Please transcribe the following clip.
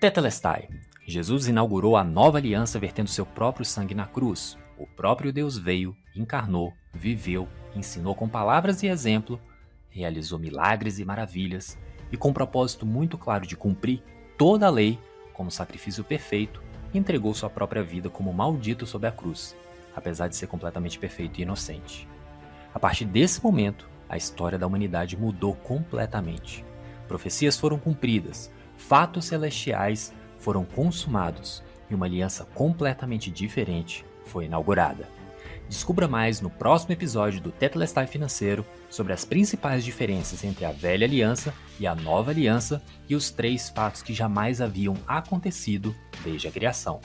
Tetelestai. Jesus inaugurou a nova aliança vertendo seu próprio sangue na cruz. O próprio Deus veio, encarnou, viveu, ensinou com palavras e exemplo, realizou milagres e maravilhas, e com um propósito muito claro de cumprir toda a lei como sacrifício perfeito, entregou sua própria vida como maldito sob a cruz, apesar de ser completamente perfeito e inocente. A partir desse momento, a história da humanidade mudou completamente. Profecias foram cumpridas, fatos celestiais foram consumados e uma aliança completamente diferente foi inaugurada. Descubra mais no próximo episódio do Tetelestai Financeiro sobre as principais diferenças entre a velha aliança e a nova aliança e os três fatos que jamais haviam acontecido desde a criação.